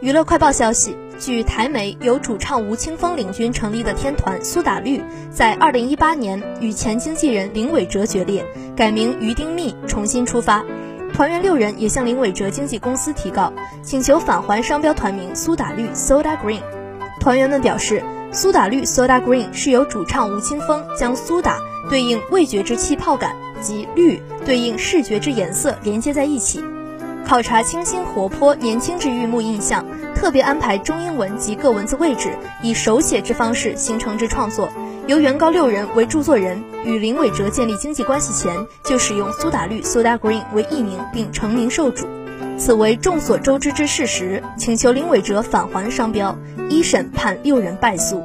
娱乐快报消息，据台媒，由主唱吴青峰领军成立的天团苏打绿，在2018年与前经纪人林伟哲决裂，改名于丁密，重新出发。团员六人也向林伟哲经纪公司提告，请求返还商标团名苏打绿 （Soda Green）。团员们表示，苏打绿 （Soda Green） 是由主唱吴青峰将苏打对应味觉之气泡感及绿对应视觉之颜色连接在一起。考察清新活泼、年轻之玉木印象，特别安排中英文及各文字位置，以手写之方式形成之创作。由原告六人为著作人，与林伟哲建立经济关系前，就使用苏打绿 （Soda Green） 为艺名，并成名受主。此为众所周知之事实。请求林伟哲返还商标，一审判六人败诉。